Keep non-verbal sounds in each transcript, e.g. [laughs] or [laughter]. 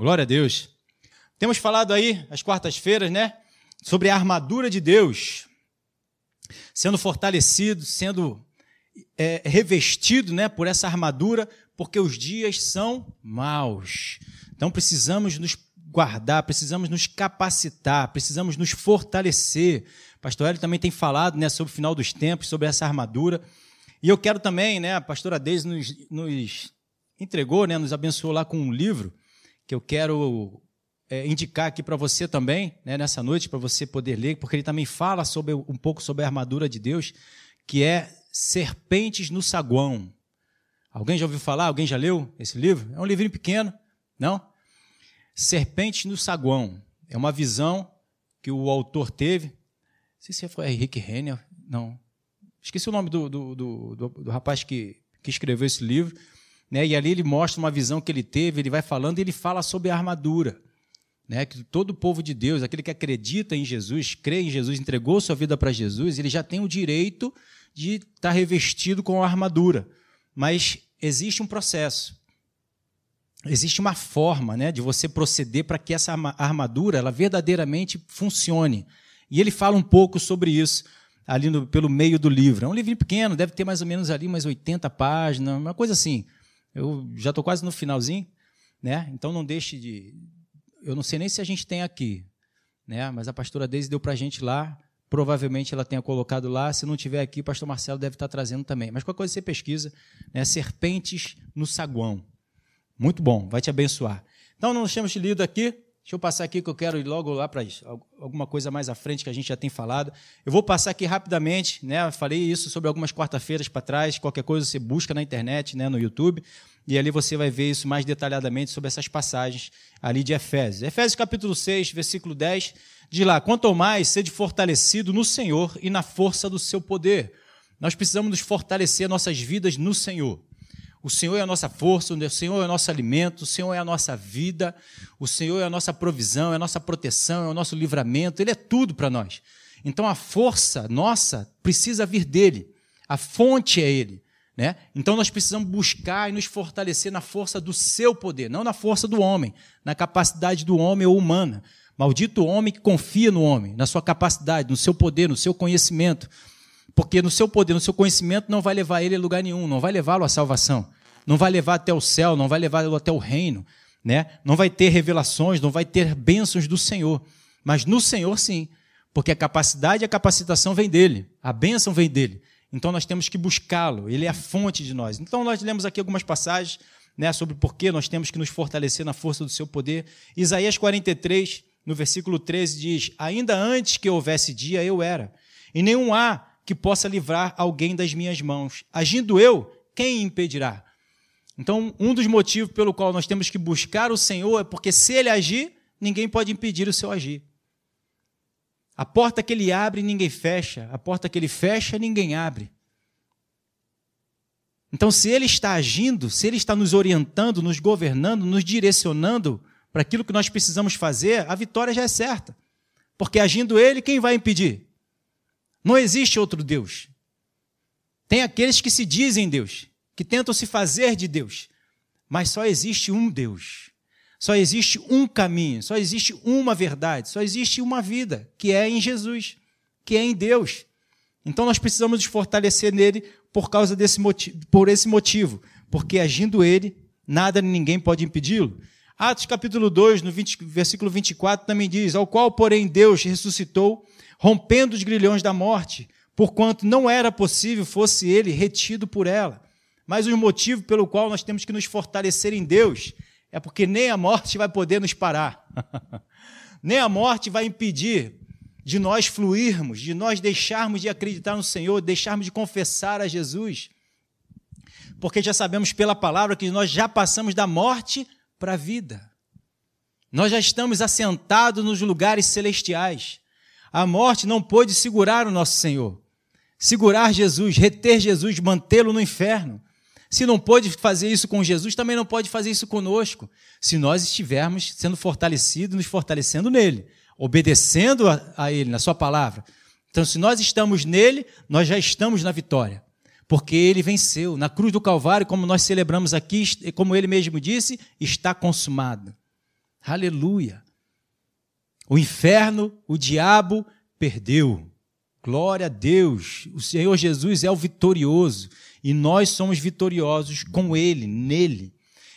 Glória a Deus. Temos falado aí, às quartas-feiras, né? Sobre a armadura de Deus. Sendo fortalecido, sendo é, revestido né, por essa armadura, porque os dias são maus. Então precisamos nos guardar, precisamos nos capacitar, precisamos nos fortalecer. Pastor Hélio também tem falado né, sobre o final dos tempos, sobre essa armadura. E eu quero também, né, a pastora Deise nos, nos entregou, né, nos abençoou lá com um livro que eu quero é, indicar aqui para você também, né, nessa noite, para você poder ler, porque ele também fala sobre, um pouco sobre a armadura de Deus, que é Serpentes no Saguão. Alguém já ouviu falar? Alguém já leu esse livro? É um livrinho pequeno, não? Serpentes no Saguão. É uma visão que o autor teve. Não sei se foi Henrique Renner, não. Esqueci o nome do, do, do, do, do rapaz que, que escreveu esse livro. Né? E ali ele mostra uma visão que ele teve, ele vai falando e ele fala sobre a armadura. Né? Que todo o povo de Deus, aquele que acredita em Jesus, crê em Jesus, entregou sua vida para Jesus, ele já tem o direito de estar tá revestido com a armadura. Mas existe um processo. Existe uma forma né, de você proceder para que essa armadura ela verdadeiramente funcione. E ele fala um pouco sobre isso ali no, pelo meio do livro. É um livro pequeno, deve ter mais ou menos ali umas 80 páginas, uma coisa assim. Eu já estou quase no finalzinho, né? Então não deixe de. Eu não sei nem se a gente tem aqui, né? Mas a pastora Deise deu para a gente lá. Provavelmente ela tenha colocado lá. Se não tiver aqui, o pastor Marcelo deve estar trazendo também. Mas qualquer coisa você pesquisa, né? Serpentes no saguão. Muito bom, vai te abençoar. Então, nós temos lido aqui Deixa eu passar aqui que eu quero ir logo lá para alguma coisa mais à frente que a gente já tem falado. Eu vou passar aqui rapidamente, né? Falei isso sobre algumas quarta-feiras para trás. Qualquer coisa você busca na internet, né, no YouTube, e ali você vai ver isso mais detalhadamente sobre essas passagens ali de Efésios. Efésios capítulo 6, versículo 10, diz lá: Quanto ao mais, sede fortalecido no Senhor e na força do seu poder. Nós precisamos nos fortalecer nossas vidas no Senhor. O Senhor é a nossa força, o Senhor é o nosso alimento, o Senhor é a nossa vida, o Senhor é a nossa provisão, é a nossa proteção, é o nosso livramento, Ele é tudo para nós. Então a força nossa precisa vir dele, a fonte é Ele. Né? Então nós precisamos buscar e nos fortalecer na força do seu poder, não na força do homem, na capacidade do homem ou humana. Maldito homem que confia no homem, na sua capacidade, no seu poder, no seu conhecimento, porque no seu poder, no seu conhecimento, não vai levar ele a lugar nenhum, não vai levá-lo à salvação, não vai levar até o céu, não vai levá-lo até o reino, né? não vai ter revelações, não vai ter bênçãos do Senhor. Mas no Senhor, sim, porque a capacidade e a capacitação vem dele, a bênção vem dele. Então nós temos que buscá-lo, ele é a fonte de nós. Então nós lemos aqui algumas passagens né, sobre por que nós temos que nos fortalecer na força do seu poder. Isaías 43, no versículo 13, diz: Ainda antes que houvesse dia, eu era, e nenhum há que possa livrar alguém das minhas mãos. Agindo eu, quem impedirá? Então, um dos motivos pelo qual nós temos que buscar o Senhor é porque se ele agir, ninguém pode impedir o seu agir. A porta que ele abre, ninguém fecha. A porta que ele fecha, ninguém abre. Então, se ele está agindo, se ele está nos orientando, nos governando, nos direcionando para aquilo que nós precisamos fazer, a vitória já é certa. Porque agindo ele, quem vai impedir? Não existe outro Deus. Tem aqueles que se dizem Deus, que tentam se fazer de Deus, mas só existe um Deus. Só existe um caminho, só existe uma verdade, só existe uma vida, que é em Jesus, que é em Deus. Então nós precisamos nos fortalecer nele por causa desse motivo, por esse motivo, porque agindo ele, nada nem ninguém pode impedi-lo. Atos capítulo 2, no 20, versículo 24 também diz: "Ao qual, porém, Deus ressuscitou rompendo os grilhões da morte, porquanto não era possível fosse ele retido por ela. Mas o motivo pelo qual nós temos que nos fortalecer em Deus é porque nem a morte vai poder nos parar. [laughs] nem a morte vai impedir de nós fluirmos, de nós deixarmos de acreditar no Senhor, deixarmos de confessar a Jesus. Porque já sabemos pela palavra que nós já passamos da morte para a vida. Nós já estamos assentados nos lugares celestiais. A morte não pôde segurar o nosso Senhor. Segurar Jesus, reter Jesus, mantê-lo no inferno. Se não pôde fazer isso com Jesus, também não pode fazer isso conosco. Se nós estivermos sendo fortalecidos, nos fortalecendo nele, obedecendo a, a ele, na sua palavra. Então, se nós estamos nele, nós já estamos na vitória. Porque ele venceu. Na cruz do Calvário, como nós celebramos aqui, como ele mesmo disse, está consumado. Aleluia. O inferno, o diabo perdeu. Glória a Deus. O Senhor Jesus é o vitorioso e nós somos vitoriosos com ele, nele.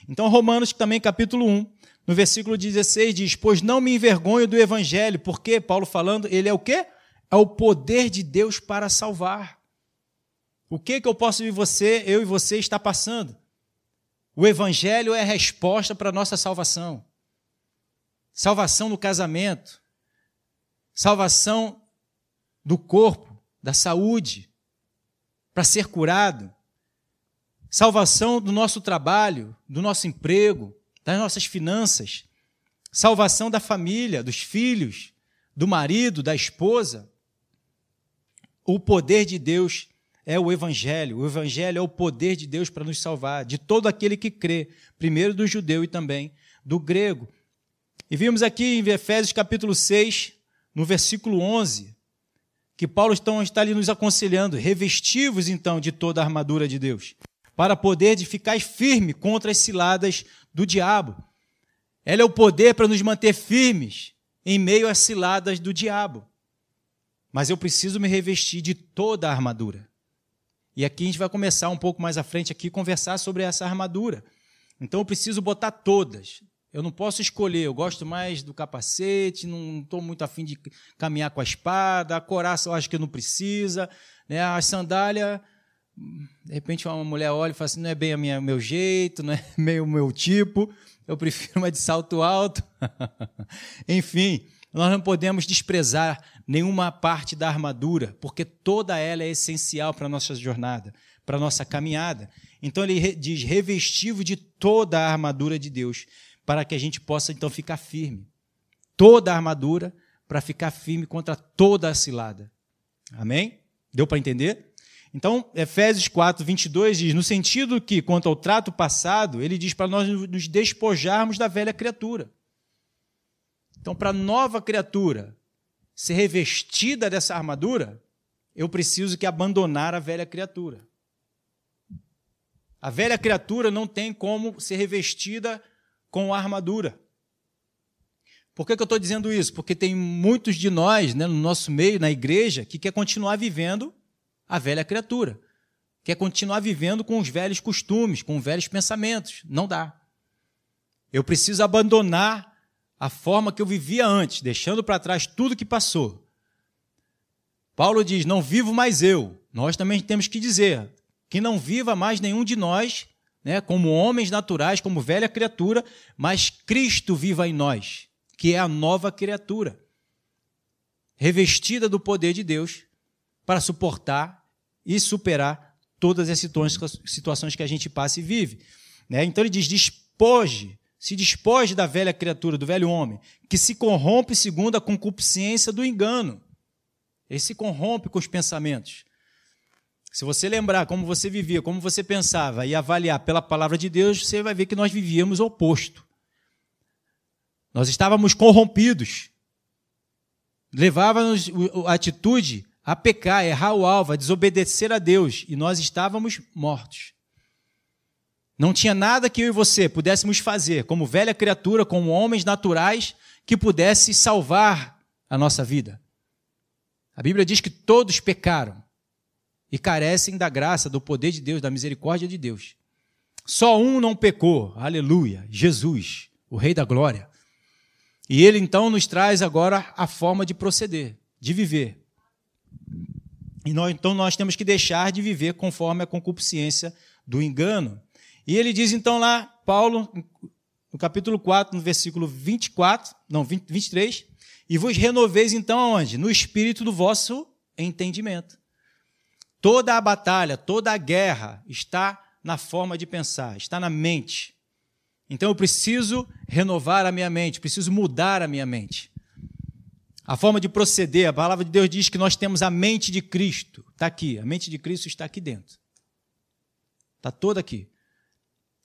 Então, Romanos também, capítulo 1, no versículo 16 diz: "Pois não me envergonho do evangelho", porque Paulo falando, ele é o quê? É o poder de Deus para salvar. O que que eu posso ver você, eu e você está passando? O evangelho é a resposta para a nossa salvação. Salvação no casamento, salvação do corpo, da saúde, para ser curado, salvação do nosso trabalho, do nosso emprego, das nossas finanças, salvação da família, dos filhos, do marido, da esposa. O poder de Deus é o Evangelho. O Evangelho é o poder de Deus para nos salvar, de todo aquele que crê, primeiro do judeu e também do grego. E vimos aqui em Efésios capítulo 6, no versículo 11, que Paulo então está ali nos aconselhando, revestivos então de toda a armadura de Deus, para poder de ficar firme contra as ciladas do diabo. Ela é o poder para nos manter firmes em meio às ciladas do diabo. Mas eu preciso me revestir de toda a armadura. E aqui a gente vai começar um pouco mais à frente aqui conversar sobre essa armadura. Então eu preciso botar todas. Eu não posso escolher, eu gosto mais do capacete, não estou muito afim de caminhar com a espada, a coraça eu acho que não precisa, né? a sandália, de repente uma mulher olha e fala assim, não é bem o meu jeito, não é [laughs] meio o meu tipo, eu prefiro uma de salto alto. [laughs] Enfim, nós não podemos desprezar nenhuma parte da armadura, porque toda ela é essencial para a nossa jornada, para a nossa caminhada. Então ele diz: revestivo de toda a armadura de Deus, para que a gente possa então ficar firme. Toda a armadura para ficar firme contra toda a cilada. Amém? Deu para entender? Então, Efésios 4, 22 diz: no sentido que, quanto ao trato passado, ele diz para nós nos despojarmos da velha criatura. Então, para a nova criatura ser revestida dessa armadura, eu preciso que abandonar a velha criatura. A velha criatura não tem como ser revestida com a armadura. Por que, que eu estou dizendo isso? Porque tem muitos de nós, né, no nosso meio, na igreja, que quer continuar vivendo a velha criatura. Quer continuar vivendo com os velhos costumes, com os velhos pensamentos. Não dá. Eu preciso abandonar a forma que eu vivia antes, deixando para trás tudo que passou. Paulo diz: Não vivo mais eu. Nós também temos que dizer que não viva mais nenhum de nós né, como homens naturais, como velha criatura, mas Cristo viva em nós, que é a nova criatura, revestida do poder de Deus para suportar e superar todas as situações que a gente passa e vive. Né? Então ele diz: despoje, se despoje da velha criatura, do velho homem, que se corrompe segundo a concupiscência do engano. Ele se corrompe com os pensamentos. Se você lembrar como você vivia, como você pensava e avaliar pela palavra de Deus, você vai ver que nós vivíamos o oposto. Nós estávamos corrompidos. Levávamos a atitude a pecar, errar o alvo, a desobedecer a Deus, e nós estávamos mortos. Não tinha nada que eu e você pudéssemos fazer, como velha criatura, como homens naturais, que pudesse salvar a nossa vida. A Bíblia diz que todos pecaram e carecem da graça, do poder de Deus, da misericórdia de Deus. Só um não pecou, aleluia, Jesus, o Rei da Glória. E ele então nos traz agora a forma de proceder, de viver. E nós, então nós temos que deixar de viver conforme a concupiscência do engano. E ele diz então lá, Paulo, no capítulo 4, no versículo 24, não, 20, 23, e vos renoveis então aonde? No espírito do vosso entendimento. Toda a batalha, toda a guerra está na forma de pensar, está na mente. Então eu preciso renovar a minha mente, preciso mudar a minha mente. A forma de proceder, a palavra de Deus diz que nós temos a mente de Cristo. Está aqui, a mente de Cristo está aqui dentro. Está toda aqui.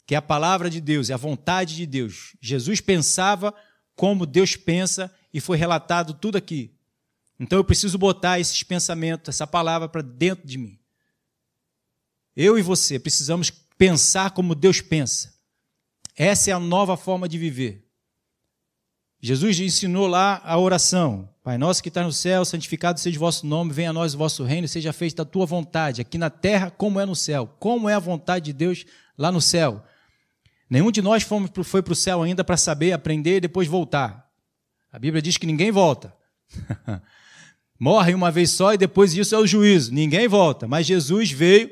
Que é a palavra de Deus, é a vontade de Deus. Jesus pensava como Deus pensa e foi relatado tudo aqui. Então eu preciso botar esses pensamentos, essa palavra para dentro de mim. Eu e você precisamos pensar como Deus pensa. Essa é a nova forma de viver. Jesus ensinou lá a oração. Pai nosso que está no céu, santificado seja o vosso nome, venha a nós o vosso reino, seja feita a tua vontade, aqui na terra como é no céu. Como é a vontade de Deus lá no céu? Nenhum de nós foi para o céu ainda para saber, aprender e depois voltar. A Bíblia diz que ninguém volta. [laughs] Morre uma vez só e depois disso é o juízo. Ninguém volta. Mas Jesus veio,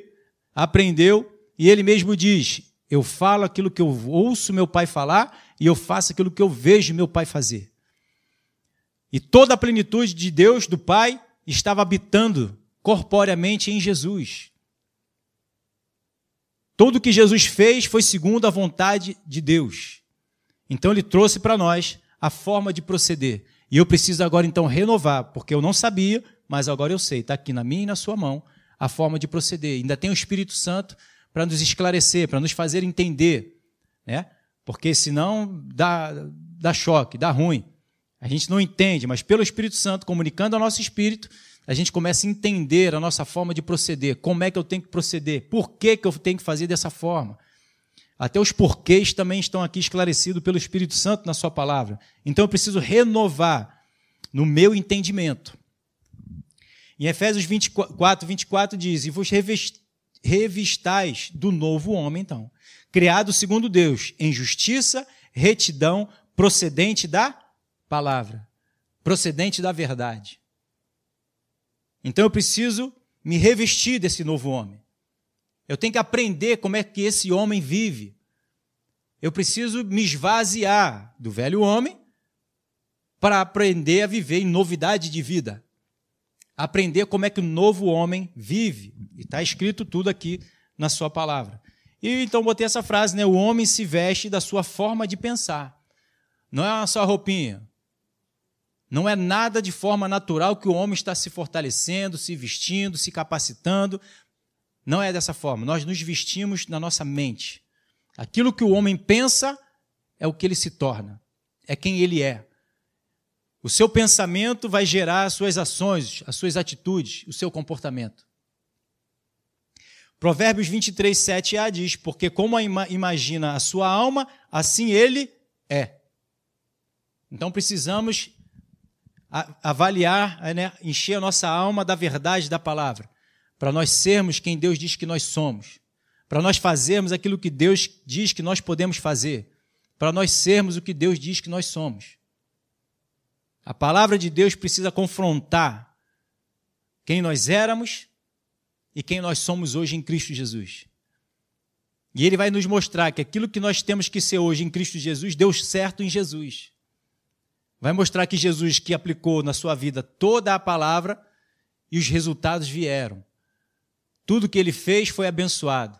aprendeu e ele mesmo diz: Eu falo aquilo que eu ouço meu pai falar e eu faço aquilo que eu vejo meu pai fazer. E toda a plenitude de Deus, do Pai, estava habitando corporeamente em Jesus. Tudo que Jesus fez foi segundo a vontade de Deus. Então ele trouxe para nós a forma de proceder. E eu preciso agora então renovar, porque eu não sabia, mas agora eu sei. Está aqui na minha e na sua mão a forma de proceder. Ainda tem o Espírito Santo para nos esclarecer, para nos fazer entender. Né? Porque senão dá, dá choque, dá ruim. A gente não entende, mas pelo Espírito Santo, comunicando ao nosso espírito, a gente começa a entender a nossa forma de proceder, como é que eu tenho que proceder, por que, que eu tenho que fazer dessa forma. Até os porquês também estão aqui esclarecidos pelo Espírito Santo na Sua palavra. Então eu preciso renovar no meu entendimento. Em Efésios 24, 24 diz: E vos revistais do novo homem, então, criado segundo Deus, em justiça, retidão, procedente da palavra, procedente da verdade. Então eu preciso me revestir desse novo homem. Eu tenho que aprender como é que esse homem vive. Eu preciso me esvaziar do velho homem para aprender a viver em novidade de vida. Aprender como é que o novo homem vive. E está escrito tudo aqui na sua palavra. E então botei essa frase, né? O homem se veste da sua forma de pensar. Não é uma só roupinha. Não é nada de forma natural que o homem está se fortalecendo, se vestindo, se capacitando. Não é dessa forma. Nós nos vestimos na nossa mente. Aquilo que o homem pensa é o que ele se torna, é quem ele é. O seu pensamento vai gerar as suas ações, as suas atitudes, o seu comportamento. Provérbios 23, 7a diz: Porque como imagina a sua alma, assim ele é. Então precisamos avaliar, né, encher a nossa alma da verdade da palavra, para nós sermos quem Deus diz que nós somos, para nós fazermos aquilo que Deus diz que nós podemos fazer, para nós sermos o que Deus diz que nós somos. A palavra de Deus precisa confrontar quem nós éramos e quem nós somos hoje em Cristo Jesus. E ele vai nos mostrar que aquilo que nós temos que ser hoje em Cristo Jesus deu certo em Jesus. Vai mostrar que Jesus que aplicou na sua vida toda a palavra e os resultados vieram. Tudo que ele fez foi abençoado.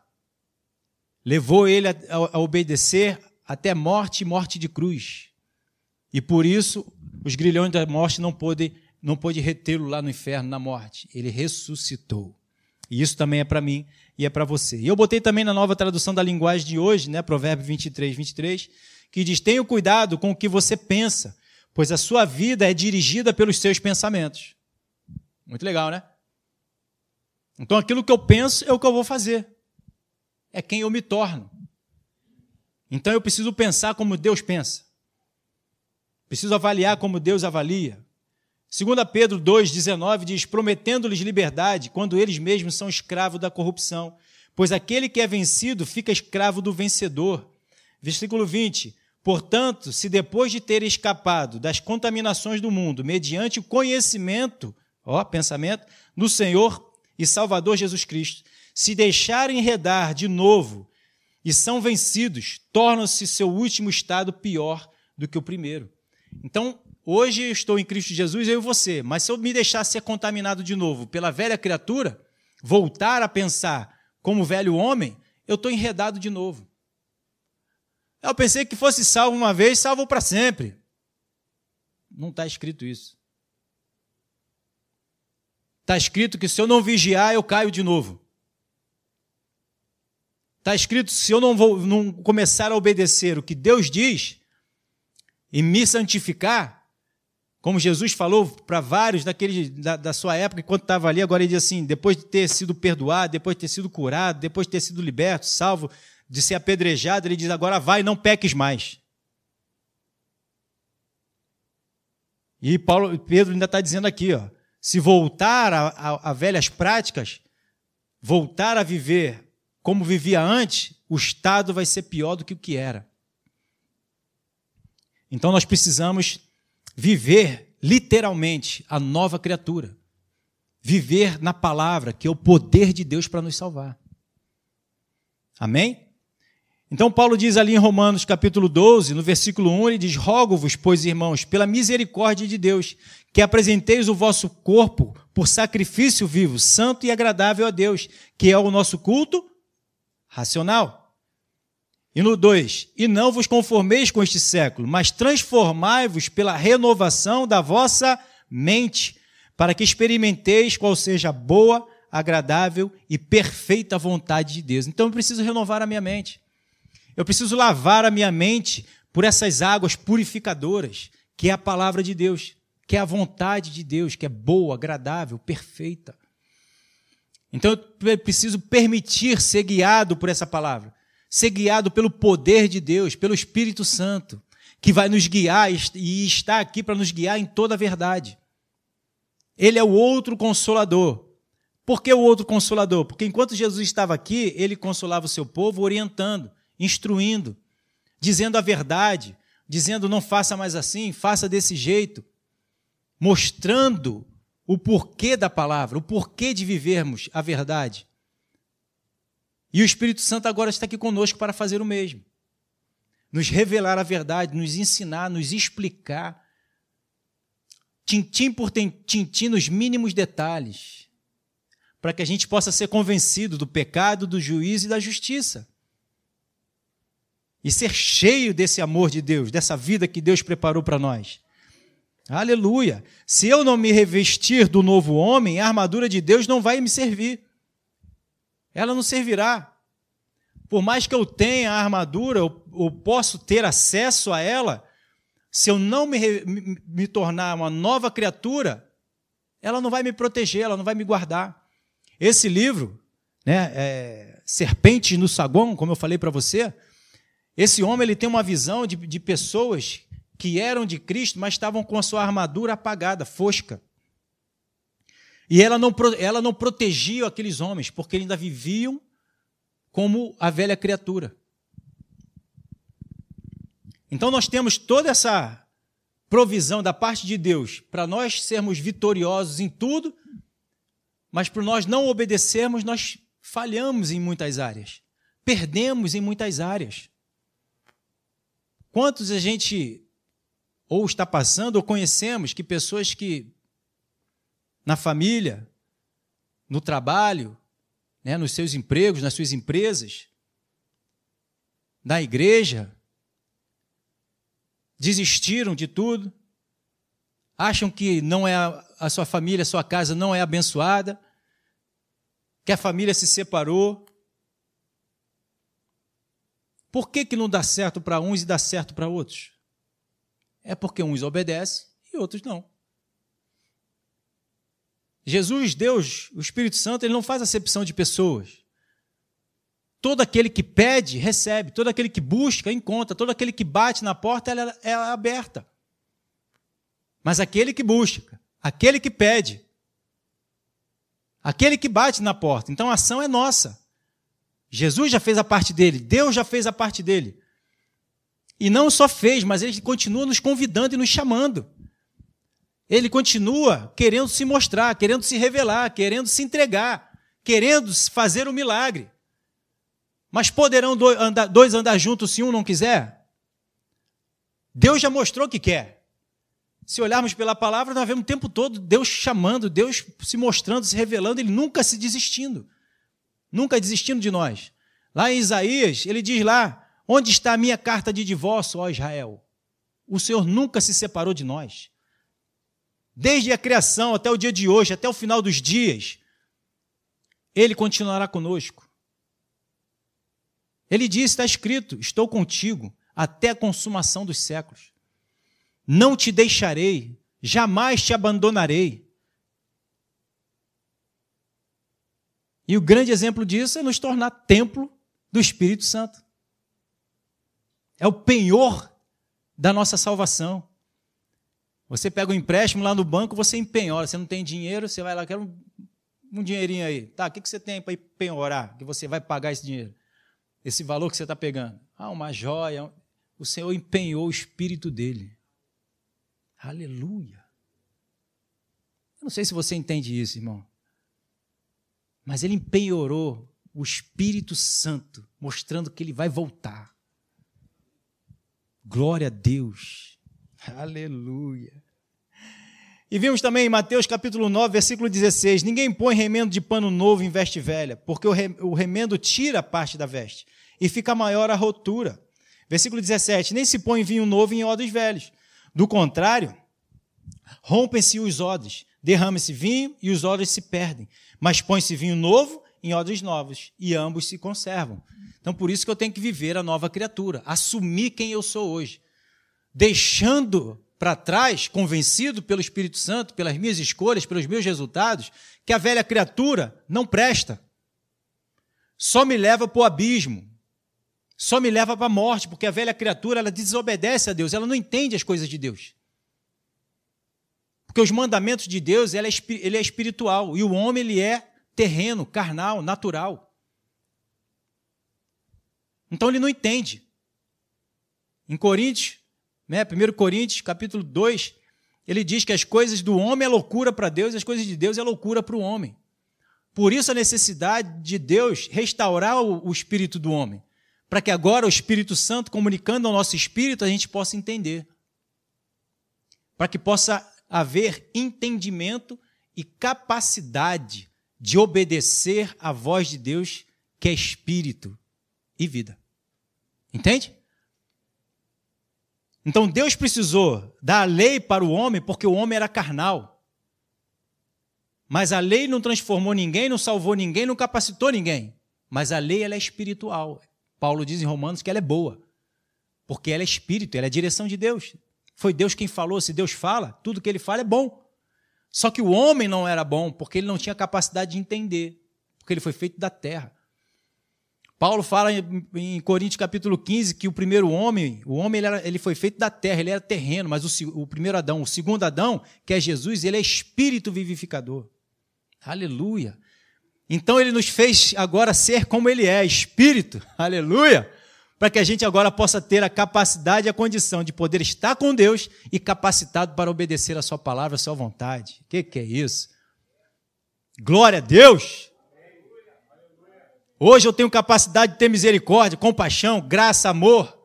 Levou ele a, a, obedecer até morte e morte de cruz. E por isso os grilhões da morte não podem não pôde retê-lo lá no inferno na morte. Ele ressuscitou. E isso também é para mim e é para você. E eu botei também na nova tradução da linguagem de hoje, né, Provérbio 23, 23, que diz: Tenha cuidado com o que você pensa, pois a sua vida é dirigida pelos seus pensamentos. Muito legal, né? Então aquilo que eu penso é o que eu vou fazer. É quem eu me torno. Então eu preciso pensar como Deus pensa. Preciso avaliar como Deus avalia. 2 Pedro 2,19 diz: prometendo-lhes liberdade, quando eles mesmos são escravos da corrupção, pois aquele que é vencido fica escravo do vencedor. Versículo 20: Portanto, se depois de ter escapado das contaminações do mundo, mediante o conhecimento, ó, pensamento, do Senhor e Salvador Jesus Cristo, se deixarem enredar de novo e são vencidos, tornam-se seu último estado pior do que o primeiro. Então, Hoje eu estou em Cristo Jesus, eu e você, mas se eu me deixar ser contaminado de novo pela velha criatura, voltar a pensar como velho homem, eu estou enredado de novo. Eu pensei que fosse salvo uma vez, salvo para sempre. Não está escrito isso. Está escrito que se eu não vigiar, eu caio de novo. Está escrito se eu não, vou, não começar a obedecer o que Deus diz e me santificar, como Jesus falou para vários daquele, da, da, sua época, enquanto estava ali, agora ele diz assim: depois de ter sido perdoado, depois de ter sido curado, depois de ter sido liberto, salvo, de ser apedrejado, ele diz: agora vai, não peques mais. E Paulo, Pedro ainda está dizendo aqui, ó, se voltar a, a, a velhas práticas, voltar a viver como vivia antes, o estado vai ser pior do que o que era. Então nós precisamos viver literalmente a nova criatura. Viver na palavra, que é o poder de Deus para nos salvar. Amém? Então Paulo diz ali em Romanos capítulo 12, no versículo 1, ele diz: "Rogo-vos, pois, irmãos, pela misericórdia de Deus, que apresenteis o vosso corpo por sacrifício vivo, santo e agradável a Deus, que é o nosso culto racional." E no 2: E não vos conformeis com este século, mas transformai-vos pela renovação da vossa mente, para que experimenteis qual seja a boa, agradável e perfeita vontade de Deus. Então eu preciso renovar a minha mente. Eu preciso lavar a minha mente por essas águas purificadoras, que é a palavra de Deus, que é a vontade de Deus, que é boa, agradável, perfeita. Então eu preciso permitir ser guiado por essa palavra ser guiado pelo poder de Deus, pelo Espírito Santo, que vai nos guiar e está aqui para nos guiar em toda a verdade. Ele é o outro consolador. Por que o outro consolador? Porque enquanto Jesus estava aqui, ele consolava o seu povo, orientando, instruindo, dizendo a verdade, dizendo não faça mais assim, faça desse jeito, mostrando o porquê da palavra, o porquê de vivermos a verdade. E o Espírito Santo agora está aqui conosco para fazer o mesmo. Nos revelar a verdade, nos ensinar, nos explicar, tintim por tintim, nos mínimos detalhes, para que a gente possa ser convencido do pecado, do juízo e da justiça. E ser cheio desse amor de Deus, dessa vida que Deus preparou para nós. Aleluia! Se eu não me revestir do novo homem, a armadura de Deus não vai me servir ela não servirá. Por mais que eu tenha a armadura, eu, eu posso ter acesso a ela, se eu não me, me, me tornar uma nova criatura, ela não vai me proteger, ela não vai me guardar. Esse livro, né, é, Serpentes no Saguão, como eu falei para você, esse homem ele tem uma visão de, de pessoas que eram de Cristo, mas estavam com a sua armadura apagada, fosca. E ela não, ela não protegia aqueles homens, porque eles ainda viviam como a velha criatura. Então nós temos toda essa provisão da parte de Deus para nós sermos vitoriosos em tudo, mas por nós não obedecermos, nós falhamos em muitas áreas, perdemos em muitas áreas. Quantos a gente ou está passando ou conhecemos que pessoas que na família, no trabalho, né, nos seus empregos, nas suas empresas, na igreja, desistiram de tudo, acham que não é a sua família, a sua casa não é abençoada, que a família se separou. Por que, que não dá certo para uns e dá certo para outros? É porque uns obedecem e outros não. Jesus, Deus, o Espírito Santo, ele não faz acepção de pessoas. Todo aquele que pede, recebe. Todo aquele que busca, encontra. Todo aquele que bate na porta, ela é aberta. Mas aquele que busca, aquele que pede, aquele que bate na porta. Então a ação é nossa. Jesus já fez a parte dele, Deus já fez a parte dele. E não só fez, mas ele continua nos convidando e nos chamando. Ele continua querendo se mostrar, querendo se revelar, querendo se entregar, querendo fazer o um milagre. Mas poderão dois andar juntos se um não quiser? Deus já mostrou que quer. Se olharmos pela palavra, nós vemos o tempo todo Deus chamando, Deus se mostrando, se revelando, Ele nunca se desistindo. Nunca desistindo de nós. Lá em Isaías, ele diz lá: Onde está a minha carta de divórcio, ó Israel? O Senhor nunca se separou de nós desde a criação até o dia de hoje, até o final dos dias, Ele continuará conosco. Ele disse, está escrito: Estou contigo até a consumação dos séculos. Não te deixarei, jamais te abandonarei. E o grande exemplo disso é nos tornar templo do Espírito Santo. É o penhor da nossa salvação. Você pega um empréstimo lá no banco, você empenhora. Você não tem dinheiro, você vai lá, quer um, um dinheirinho aí. Tá, o que, que você tem para empenhorar? Que você vai pagar esse dinheiro? Esse valor que você está pegando? Ah, uma joia. O Senhor empenhou o espírito dele. Aleluia. Eu não sei se você entende isso, irmão. Mas ele empenhorou o Espírito Santo, mostrando que ele vai voltar. Glória a Deus. Aleluia. E vimos também em Mateus capítulo 9, versículo 16: Ninguém põe remendo de pano novo em veste velha, porque o remendo tira parte da veste e fica maior a rotura. Versículo 17: Nem se põe vinho novo em odres velhos. Do contrário, rompem-se os odres, derrama-se vinho e os odres se perdem. Mas põe-se vinho novo em odres novos e ambos se conservam. Então, por isso que eu tenho que viver a nova criatura, assumir quem eu sou hoje, deixando para trás, convencido pelo Espírito Santo, pelas minhas escolhas, pelos meus resultados, que a velha criatura não presta. Só me leva para o abismo. Só me leva para a morte, porque a velha criatura ela desobedece a Deus, ela não entende as coisas de Deus. Porque os mandamentos de Deus ele é, ele é espiritual e o homem ele é terreno, carnal, natural. Então ele não entende. Em Coríntios, né, 1 Coríntios, capítulo 2, ele diz que as coisas do homem é loucura para Deus e as coisas de Deus é loucura para o homem. Por isso a necessidade de Deus restaurar o, o espírito do homem, para que agora o Espírito Santo, comunicando ao nosso espírito, a gente possa entender. Para que possa haver entendimento e capacidade de obedecer à voz de Deus, que é espírito e vida. Entende? Então Deus precisou dar a lei para o homem porque o homem era carnal. Mas a lei não transformou ninguém, não salvou ninguém, não capacitou ninguém. Mas a lei ela é espiritual. Paulo diz em Romanos que ela é boa. Porque ela é espírito, ela é direção de Deus. Foi Deus quem falou, se Deus fala, tudo que ele fala é bom. Só que o homem não era bom porque ele não tinha capacidade de entender, porque ele foi feito da terra. Paulo fala em, Coríntios capítulo 15 que o primeiro homem, o homem ele, era, ele foi feito da terra, ele era terreno, mas o, o, primeiro Adão, o segundo Adão, que é Jesus, ele é espírito vivificador. Aleluia. Então ele nos fez agora ser como ele é, espírito. Aleluia. Para que a gente agora possa ter a capacidade e a condição de poder estar com Deus e capacitado para obedecer a sua palavra, a sua vontade. O que, que é isso? Glória a Deus! Hoje eu tenho capacidade de ter misericórdia, compaixão, graça, amor.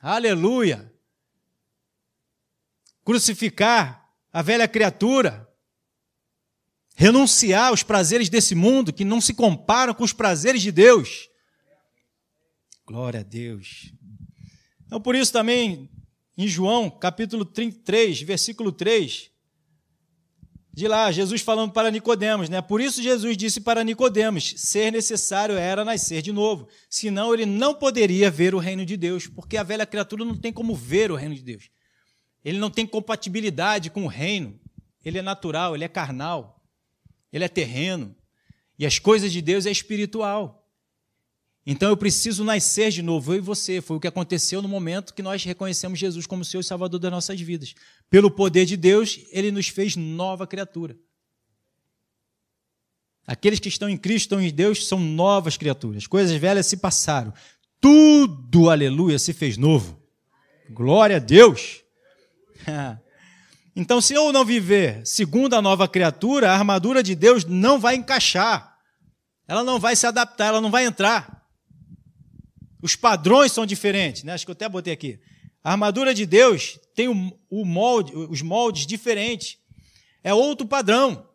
Aleluia. Crucificar a velha criatura. Renunciar aos prazeres desse mundo que não se comparam com os prazeres de Deus. Glória a Deus. Então, por isso também, em João, capítulo 33, versículo 3, de lá, Jesus falando para Nicodemos, né? Por isso Jesus disse para Nicodemos: ser necessário era nascer de novo, senão ele não poderia ver o reino de Deus, porque a velha criatura não tem como ver o reino de Deus. Ele não tem compatibilidade com o reino. Ele é natural, ele é carnal, ele é terreno. E as coisas de Deus é espiritual. Então eu preciso nascer de novo, eu e você. Foi o que aconteceu no momento que nós reconhecemos Jesus como Senhor e Salvador das nossas vidas. Pelo poder de Deus, ele nos fez nova criatura. Aqueles que estão em Cristo, estão em Deus, são novas criaturas. Coisas velhas se passaram. Tudo, aleluia, se fez novo. Glória a Deus. [laughs] Então, se eu não viver segundo a nova criatura, a armadura de Deus não vai encaixar. Ela não vai se adaptar, ela não vai entrar. Os padrões são diferentes, né? Acho que eu até botei aqui. A armadura de Deus tem o, o molde, os moldes diferentes. É outro padrão.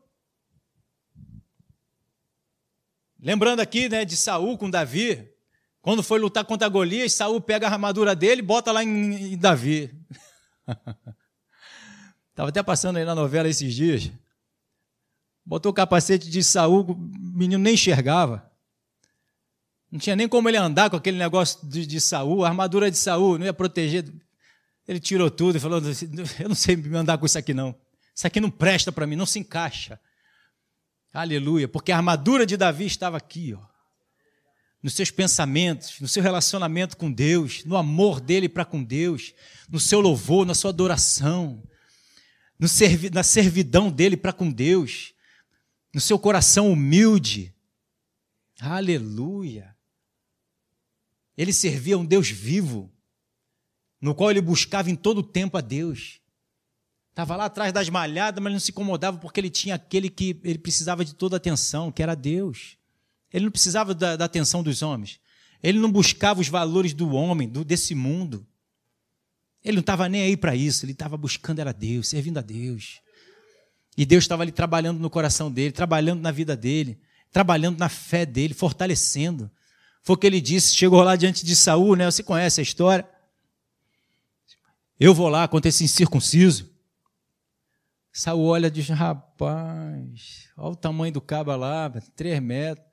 Lembrando aqui, né, de Saul com Davi, quando foi lutar contra Golias, Saul pega a armadura dele e bota lá em, em Davi. [laughs] Estava até passando aí na novela esses dias. Botou o capacete de Saul, o menino nem enxergava. Não tinha nem como ele andar com aquele negócio de, de Saul, a armadura de Saul, não ia proteger. Ele tirou tudo e falou: Eu não sei andar com isso aqui, não. Isso aqui não presta para mim, não se encaixa. Aleluia, porque a armadura de Davi estava aqui, ó. Nos seus pensamentos, no seu relacionamento com Deus, no amor dele para com Deus, no seu louvor, na sua adoração. servi na servidão dele para com Deus, no seu coração humilde. Aleluia! Ele servia um Deus vivo, no qual ele buscava em todo o tempo a Deus. Estava lá atrás das malhadas, mas não se incomodava porque ele tinha aquele que ele precisava de toda a atenção, que era Deus. Ele não precisava da, da atenção dos homens. Ele não buscava os valores do homem, do, desse mundo. Ele não estava nem aí para isso, ele estava buscando era Deus, servindo a Deus. E Deus estava ali trabalhando no coração dele, trabalhando na vida dele, trabalhando na fé dele, fortalecendo. Foi o que ele disse, chegou lá diante de Saul, né? Você conhece a história? Eu vou lá contra esse incircunciso. Saul olha e diz: rapaz, olha o tamanho do caba lá, três metros.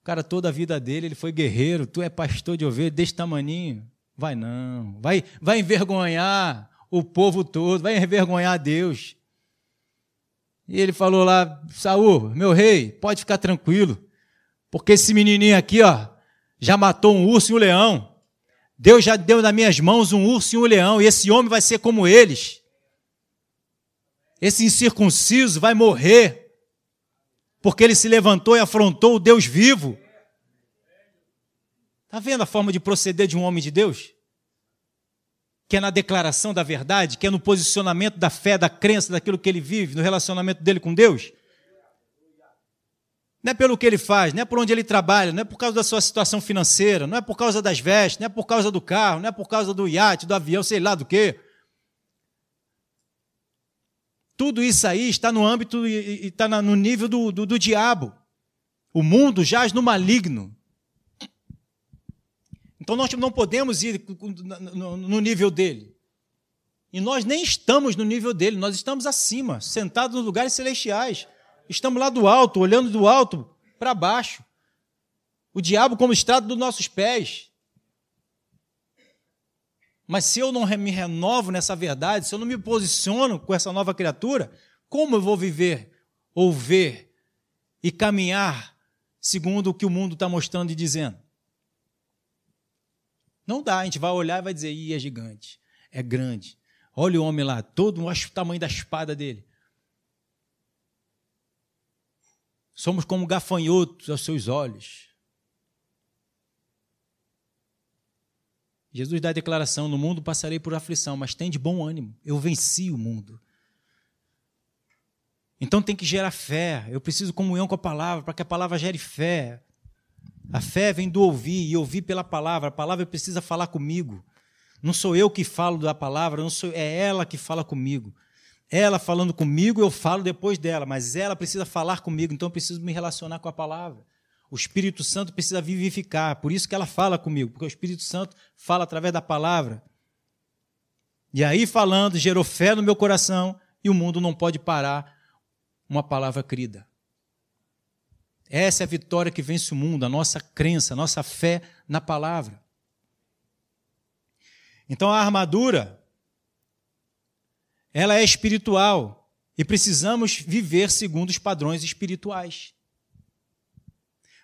O cara, toda a vida dele, ele foi guerreiro. Tu é pastor de ovelha desse tamaninho. Vai não. Vai, vai envergonhar o povo todo, vai envergonhar Deus. E ele falou lá: Saul, meu rei, pode ficar tranquilo, porque esse menininho aqui, ó, já matou um urso e um leão. Deus já deu nas minhas mãos um urso e um leão, e esse homem vai ser como eles. Esse incircunciso vai morrer, porque ele se levantou e afrontou o Deus vivo. Está vendo a forma de proceder de um homem de Deus? Que é na declaração da verdade, que é no posicionamento da fé, da crença, daquilo que ele vive, no relacionamento dele com Deus? Não é pelo que ele faz, não é por onde ele trabalha, não é por causa da sua situação financeira, não é por causa das vestes, não é por causa do carro, não é por causa do iate, do avião, sei lá do quê. Tudo isso aí está no âmbito e está no nível do, do, do diabo. O mundo jaz no maligno. Então nós não podemos ir no nível dele. E nós nem estamos no nível dele, nós estamos acima, sentados nos lugares celestiais. Estamos lá do alto, olhando do alto para baixo. O diabo como estrado dos nossos pés. Mas se eu não me renovo nessa verdade, se eu não me posiciono com essa nova criatura, como eu vou viver, ou ver e caminhar segundo o que o mundo está mostrando e dizendo? Não dá, a gente vai olhar e vai dizer, ih, é gigante, é grande. Olha o homem lá, todo o tamanho da espada dele. Somos como gafanhotos aos seus olhos. Jesus dá a declaração: No mundo passarei por aflição, mas tem de bom ânimo. Eu venci o mundo. Então tem que gerar fé. Eu preciso comunhão com a palavra para que a palavra gere fé. A fé vem do ouvir e ouvir pela palavra. A palavra precisa falar comigo. Não sou eu que falo da palavra, não sou, é ela que fala comigo. Ela falando comigo, eu falo depois dela, mas ela precisa falar comigo, então eu preciso me relacionar com a palavra. O Espírito Santo precisa vivificar, por isso que ela fala comigo, porque o Espírito Santo fala através da palavra. E aí, falando, gerou fé no meu coração e o mundo não pode parar uma palavra crida. Essa é a vitória que vence o mundo, a nossa crença, a nossa fé na palavra. Então a armadura ela é espiritual e precisamos viver segundo os padrões espirituais.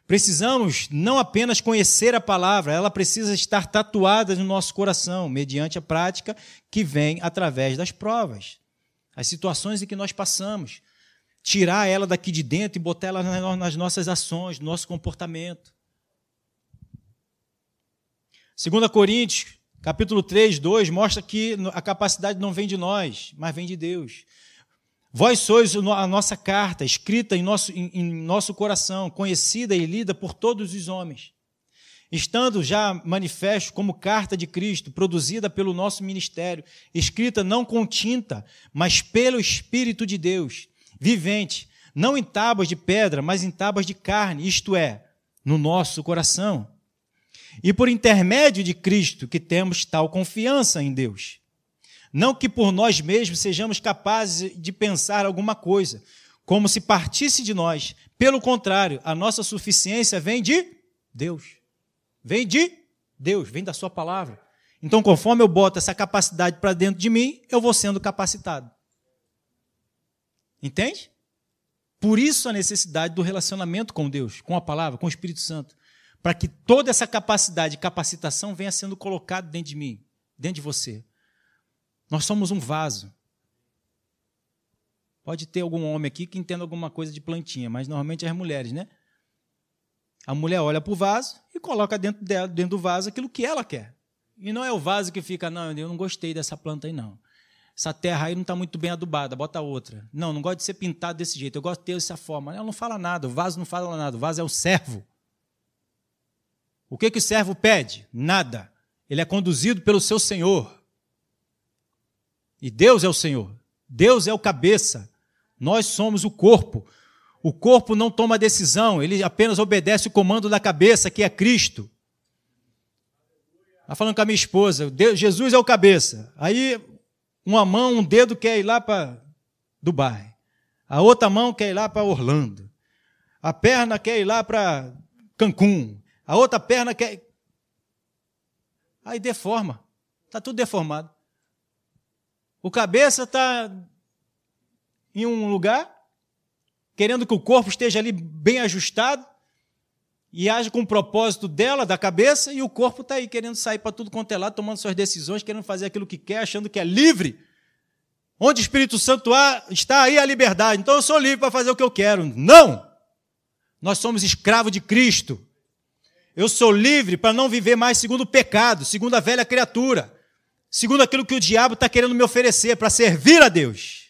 Precisamos não apenas conhecer a palavra, ela precisa estar tatuada no nosso coração, mediante a prática que vem através das provas, as situações em que nós passamos. Tirar ela daqui de dentro e botar ela nas nossas ações, no nosso comportamento. 2 Coríntios, capítulo 3, 2, mostra que a capacidade não vem de nós, mas vem de Deus. Vós sois a nossa carta, escrita em nosso, em, em nosso coração, conhecida e lida por todos os homens. Estando já manifesto como carta de Cristo, produzida pelo nosso ministério, escrita não com tinta, mas pelo Espírito de Deus, vivente, não em tábuas de pedra, mas em tábuas de carne, isto é, no nosso coração. E por intermédio de Cristo que temos tal confiança em Deus. Não que por nós mesmos sejamos capazes de pensar alguma coisa, como se partisse de nós. Pelo contrário, a nossa suficiência vem de Deus. Vem de Deus, vem da Sua palavra. Então, conforme eu boto essa capacidade para dentro de mim, eu vou sendo capacitado. Entende? Por isso a necessidade do relacionamento com Deus, com a palavra, com o Espírito Santo. Para que toda essa capacidade de capacitação venha sendo colocada dentro de mim, dentro de você. Nós somos um vaso. Pode ter algum homem aqui que entenda alguma coisa de plantinha, mas normalmente é as mulheres, né? A mulher olha para o vaso e coloca dentro, dela, dentro do vaso aquilo que ela quer. E não é o vaso que fica, não, eu não gostei dessa planta aí, não. Essa terra aí não está muito bem adubada, bota outra. Não, não gosto de ser pintado desse jeito, eu gosto de ter essa forma. Ela não fala nada, o vaso não fala nada, o vaso é o servo. O que, que o servo pede? Nada. Ele é conduzido pelo seu Senhor. E Deus é o Senhor. Deus é o cabeça. Nós somos o corpo. O corpo não toma decisão, ele apenas obedece o comando da cabeça, que é Cristo. Está falando com a minha esposa, Deus, Jesus é o cabeça. Aí, uma mão, um dedo quer ir lá para Dubai. A outra mão quer ir lá para Orlando. A perna quer ir lá para Cancún. A outra perna quer. Aí deforma. Está tudo deformado. O cabeça está em um lugar, querendo que o corpo esteja ali bem ajustado e age com o propósito dela, da cabeça, e o corpo está aí querendo sair para tudo quanto é lado, tomando suas decisões, querendo fazer aquilo que quer, achando que é livre. Onde o Espírito Santo há, está aí a liberdade. Então eu sou livre para fazer o que eu quero. Não! Nós somos escravos de Cristo. Eu sou livre para não viver mais segundo o pecado, segundo a velha criatura, segundo aquilo que o diabo está querendo me oferecer, para servir a Deus.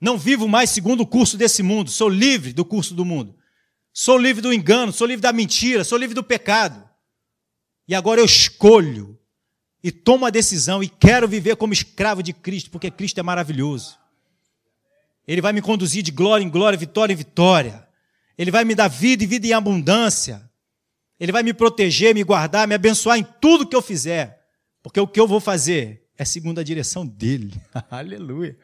Não vivo mais segundo o curso desse mundo, sou livre do curso do mundo. Sou livre do engano, sou livre da mentira, sou livre do pecado. E agora eu escolho e tomo a decisão e quero viver como escravo de Cristo, porque Cristo é maravilhoso. Ele vai me conduzir de glória em glória, vitória em vitória. Ele vai me dar vida e vida em abundância. Ele vai me proteger, me guardar, me abençoar em tudo que eu fizer. Porque o que eu vou fazer é segundo a direção dele. [laughs] Aleluia.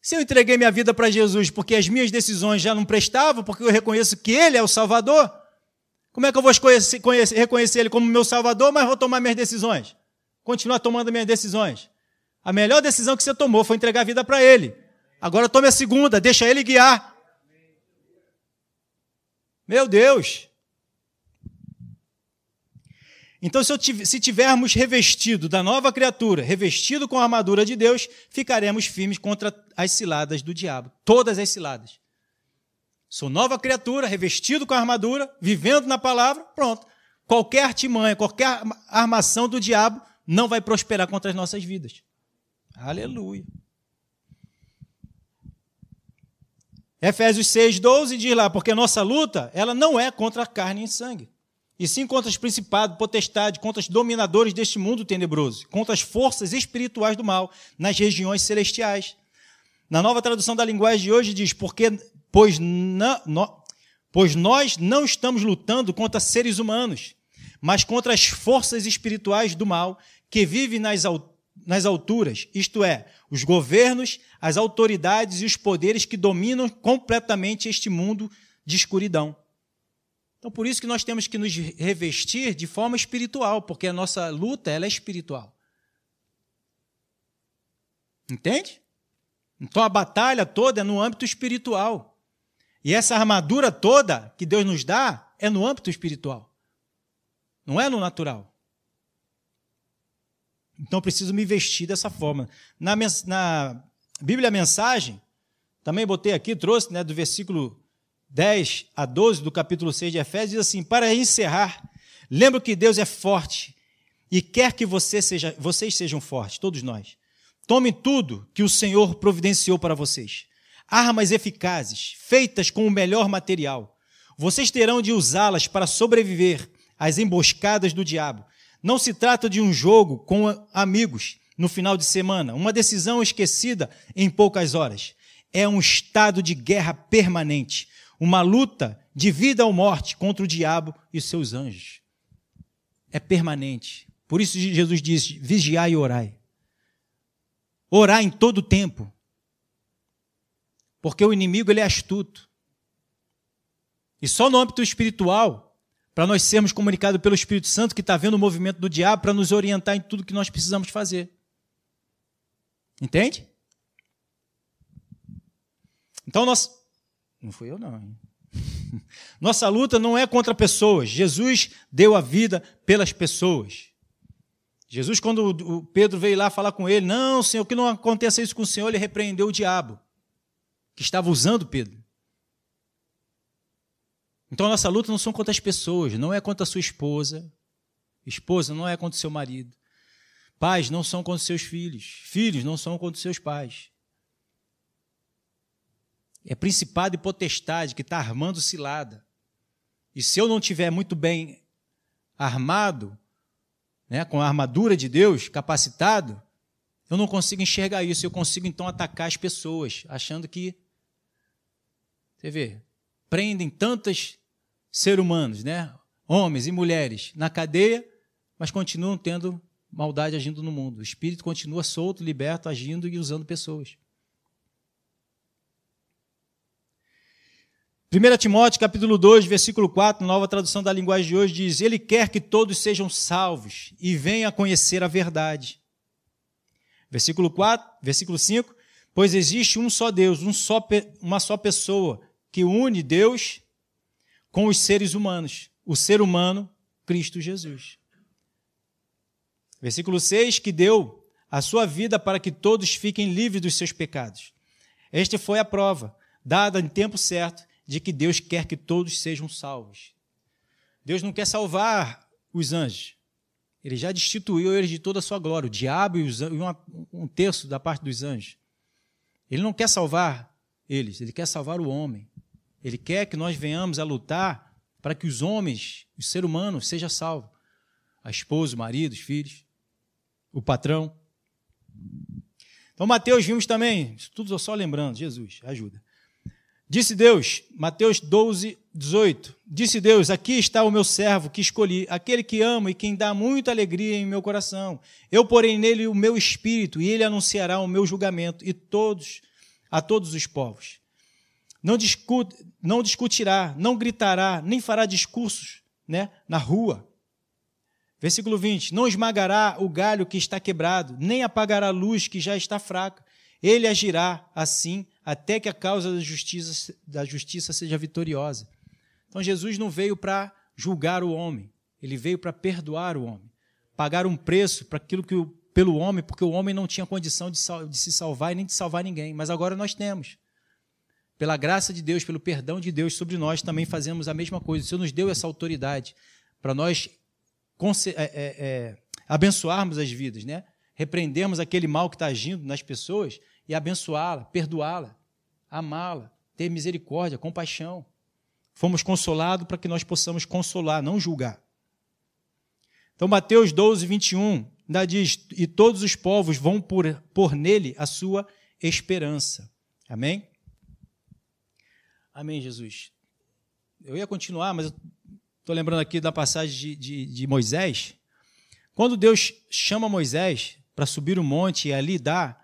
Se eu entreguei minha vida para Jesus porque as minhas decisões já não prestavam, porque eu reconheço que Ele é o Salvador, como é que eu vou conhecer, conhecer, reconhecer Ele como meu Salvador, mas vou tomar minhas decisões? Continuar tomando minhas decisões. A melhor decisão que você tomou foi entregar a vida para Ele. Agora tome a segunda, deixa Ele guiar. Meu Deus! Então, se tivermos revestido da nova criatura, revestido com a armadura de Deus, ficaremos firmes contra as ciladas do diabo. Todas as ciladas. Sou nova criatura, revestido com a armadura, vivendo na palavra, pronto. Qualquer artimanha, qualquer armação do diabo não vai prosperar contra as nossas vidas. Aleluia. Efésios 6, 12 diz lá, porque nossa luta, ela não é contra a carne e sangue e sim contra os principados, potestades, contra os dominadores deste mundo tenebroso, contra as forças espirituais do mal nas regiões celestiais. Na nova tradução da linguagem de hoje diz: porque pois, no, pois nós não estamos lutando contra seres humanos, mas contra as forças espirituais do mal que vivem nas, nas alturas, isto é, os governos, as autoridades e os poderes que dominam completamente este mundo de escuridão. Então, por isso que nós temos que nos revestir de forma espiritual, porque a nossa luta ela é espiritual. Entende? Então, a batalha toda é no âmbito espiritual. E essa armadura toda que Deus nos dá é no âmbito espiritual. Não é no natural. Então, preciso me vestir dessa forma. Na, na Bíblia Mensagem, também botei aqui, trouxe né, do versículo 10 a 12 do capítulo 6 de Efésios, diz assim: Para encerrar, lembro que Deus é forte e quer que você seja, vocês sejam fortes, todos nós. Tomem tudo que o Senhor providenciou para vocês. Armas eficazes, feitas com o melhor material. Vocês terão de usá-las para sobreviver às emboscadas do diabo. Não se trata de um jogo com amigos no final de semana, uma decisão esquecida em poucas horas. É um estado de guerra permanente uma luta de vida ou morte contra o diabo e seus anjos. É permanente. Por isso Jesus diz: vigiai e orai. Orar em todo o tempo. Porque o inimigo ele é astuto. E só no âmbito espiritual, para nós sermos comunicados pelo Espírito Santo, que está vendo o movimento do diabo, para nos orientar em tudo que nós precisamos fazer. Entende? Então nós não fui eu, não. Hein? [laughs] Nossa luta não é contra pessoas. Jesus deu a vida pelas pessoas. Jesus, quando o Pedro veio lá falar com ele, não, Senhor, que não aconteça isso com o Senhor, ele repreendeu o diabo, que estava usando Pedro. Então a nossa luta não são contra as pessoas, não é contra a sua esposa, esposa não é contra o seu marido, pais não são contra os seus filhos, filhos não são contra os seus pais. É principado e potestade que está armando cilada. E se eu não tiver muito bem armado, né, com a armadura de Deus, capacitado, eu não consigo enxergar isso. Eu consigo então atacar as pessoas, achando que. Você vê, prendem tantos seres humanos, né, homens e mulheres, na cadeia, mas continuam tendo maldade agindo no mundo. O espírito continua solto, liberto, agindo e usando pessoas. 1 Timóteo capítulo 2, versículo 4, nova tradução da linguagem de hoje, diz: Ele quer que todos sejam salvos e venham a conhecer a verdade. Versículo 4, versículo 5, pois existe um só Deus, um só, uma só pessoa que une Deus com os seres humanos, o ser humano, Cristo Jesus. Versículo 6, que deu a sua vida para que todos fiquem livres dos seus pecados. Esta foi a prova, dada em tempo certo, de que Deus quer que todos sejam salvos. Deus não quer salvar os anjos. Ele já destituiu eles de toda a sua glória, o diabo e, os, um terço da parte dos anjos. Ele não quer salvar eles, ele quer salvar o homem. Ele quer que nós venhamos a lutar para que os homens, o ser humano, seja salvo. A esposa, o marido, os filhos, o patrão. Então, Mateus vimos também, isso tudo só lembrando, Jesus, ajuda. Disse Deus, Mateus 12, 18: Disse Deus: Aqui está o meu servo que escolhi, aquele que amo e quem dá muita alegria em meu coração. Eu porei nele o meu espírito e ele anunciará o meu julgamento e todos a todos os povos. Não, não discutirá, não gritará, nem fará discursos né, na rua. Versículo 20: Não esmagará o galho que está quebrado, nem apagará a luz que já está fraca. Ele agirá assim até que a causa da justiça, da justiça seja vitoriosa. Então Jesus não veio para julgar o homem, ele veio para perdoar o homem, pagar um preço para aquilo que o, pelo homem, porque o homem não tinha condição de, de se salvar e nem de salvar ninguém, mas agora nós temos. Pela graça de Deus, pelo perdão de Deus sobre nós, também fazemos a mesma coisa. O Senhor nos deu essa autoridade para nós é, é, é, abençoarmos as vidas, né? repreendermos aquele mal que está agindo nas pessoas e abençoá-la, perdoá-la, amá-la, ter misericórdia, compaixão. Fomos consolados para que nós possamos consolar, não julgar. Então, Mateus 12, 21, ainda diz: E todos os povos vão por, por nele a sua esperança. Amém? Amém, Jesus. Eu ia continuar, mas estou lembrando aqui da passagem de, de, de Moisés. Quando Deus chama Moisés para subir o monte e ali dar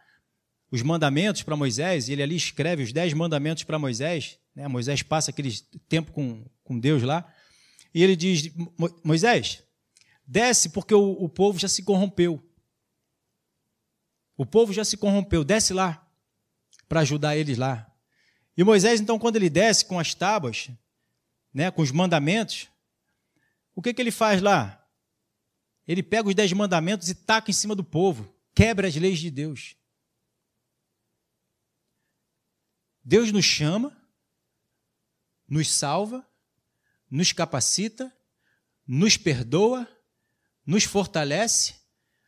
os mandamentos para Moisés, e ele ali escreve os dez mandamentos para Moisés, né? Moisés passa aquele tempo com, com Deus lá, e ele diz: Moisés, desce porque o, o povo já se corrompeu. O povo já se corrompeu, desce lá para ajudar eles lá. E Moisés, então, quando ele desce com as tábuas, né, com os mandamentos, o que, que ele faz lá? Ele pega os dez mandamentos e taca em cima do povo, quebra as leis de Deus. Deus nos chama, nos salva, nos capacita, nos perdoa, nos fortalece,